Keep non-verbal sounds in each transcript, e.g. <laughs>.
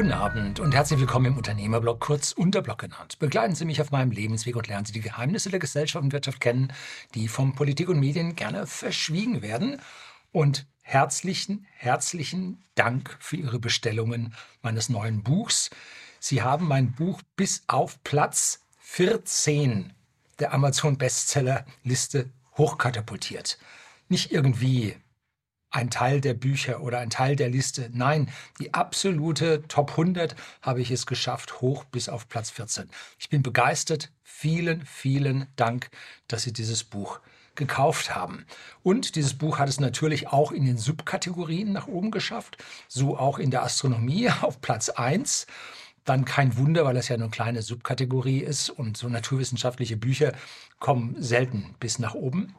Guten Abend und herzlich willkommen im Unternehmerblog, kurz Unterblog genannt. Begleiten Sie mich auf meinem Lebensweg und lernen Sie die Geheimnisse der Gesellschaft und Wirtschaft kennen, die von Politik und Medien gerne verschwiegen werden. Und herzlichen, herzlichen Dank für Ihre Bestellungen meines neuen Buchs. Sie haben mein Buch bis auf Platz 14 der Amazon Bestseller Liste hochkatapultiert. Nicht irgendwie ein Teil der Bücher oder ein Teil der Liste. Nein, die absolute Top 100 habe ich es geschafft, hoch bis auf Platz 14. Ich bin begeistert. Vielen, vielen Dank, dass Sie dieses Buch gekauft haben. Und dieses Buch hat es natürlich auch in den Subkategorien nach oben geschafft, so auch in der Astronomie <laughs> auf Platz 1. Dann kein Wunder, weil das ja eine kleine Subkategorie ist und so naturwissenschaftliche Bücher kommen selten bis nach oben.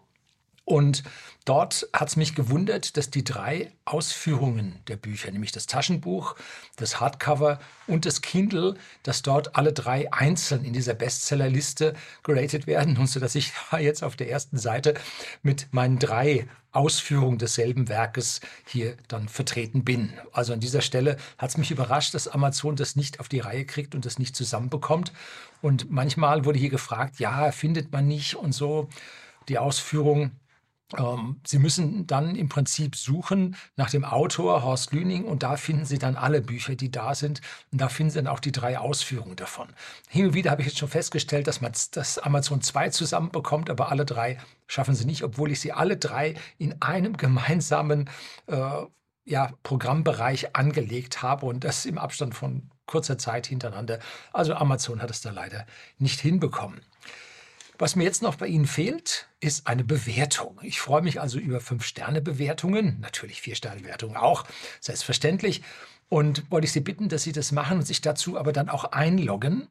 Und dort hat es mich gewundert, dass die drei Ausführungen der Bücher, nämlich das Taschenbuch, das Hardcover und das Kindle, dass dort alle drei einzeln in dieser Bestsellerliste geratet werden. Und so dass ich <laughs> jetzt auf der ersten Seite mit meinen drei Ausführungen desselben Werkes hier dann vertreten bin. Also an dieser Stelle hat es mich überrascht, dass Amazon das nicht auf die Reihe kriegt und das nicht zusammenbekommt. Und manchmal wurde hier gefragt, ja, findet man nicht und so. Die Ausführung Sie müssen dann im Prinzip suchen nach dem Autor Horst Lüning und da finden Sie dann alle Bücher, die da sind. Und da finden Sie dann auch die drei Ausführungen davon. Hin und wieder habe ich jetzt schon festgestellt, dass man das Amazon 2 zusammenbekommt, aber alle drei schaffen Sie nicht, obwohl ich sie alle drei in einem gemeinsamen äh, ja, Programmbereich angelegt habe und das im Abstand von kurzer Zeit hintereinander. Also Amazon hat es da leider nicht hinbekommen. Was mir jetzt noch bei Ihnen fehlt, ist eine Bewertung. Ich freue mich also über Fünf-Sterne-Bewertungen, natürlich Vier-Sterne-Bewertungen auch, selbstverständlich. Und wollte ich Sie bitten, dass Sie das machen und sich dazu aber dann auch einloggen.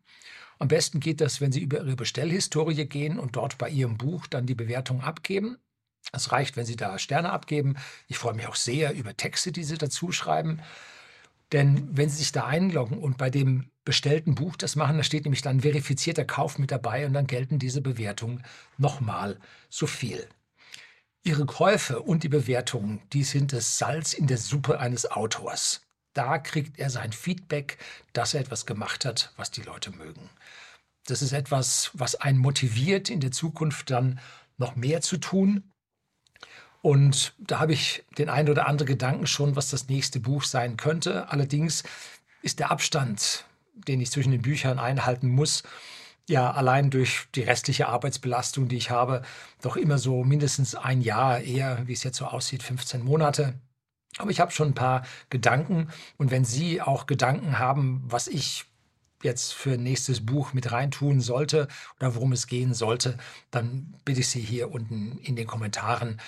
Am besten geht das, wenn Sie über Ihre Bestellhistorie gehen und dort bei Ihrem Buch dann die Bewertung abgeben. Es reicht, wenn Sie da Sterne abgeben. Ich freue mich auch sehr über Texte, die Sie dazu schreiben. Denn wenn Sie sich da einloggen und bei dem bestellten Buch das machen, da steht nämlich dann verifizierter Kauf mit dabei und dann gelten diese Bewertungen nochmal so viel. Ihre Käufe und die Bewertungen, die sind das Salz in der Suppe eines Autors. Da kriegt er sein Feedback, dass er etwas gemacht hat, was die Leute mögen. Das ist etwas, was einen motiviert, in der Zukunft dann noch mehr zu tun, und da habe ich den einen oder anderen Gedanken schon, was das nächste Buch sein könnte. Allerdings ist der Abstand, den ich zwischen den Büchern einhalten muss, ja allein durch die restliche Arbeitsbelastung, die ich habe, doch immer so mindestens ein Jahr, eher wie es jetzt so aussieht, 15 Monate. Aber ich habe schon ein paar Gedanken und wenn Sie auch Gedanken haben, was ich jetzt für ein nächstes Buch mit reintun sollte oder worum es gehen sollte, dann bitte ich Sie hier unten in den Kommentaren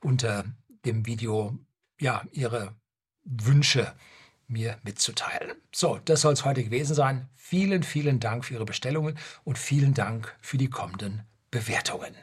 unter dem Video ja Ihre Wünsche mir mitzuteilen. So, das soll es heute gewesen sein. Vielen, vielen Dank für Ihre Bestellungen und vielen Dank für die kommenden Bewertungen.